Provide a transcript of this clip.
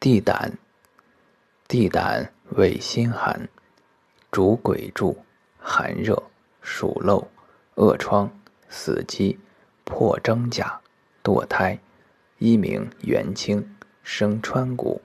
地胆，地胆味心寒，主鬼柱，寒热、暑漏、恶疮、死肌、破征甲、堕胎，一名元清，生川谷。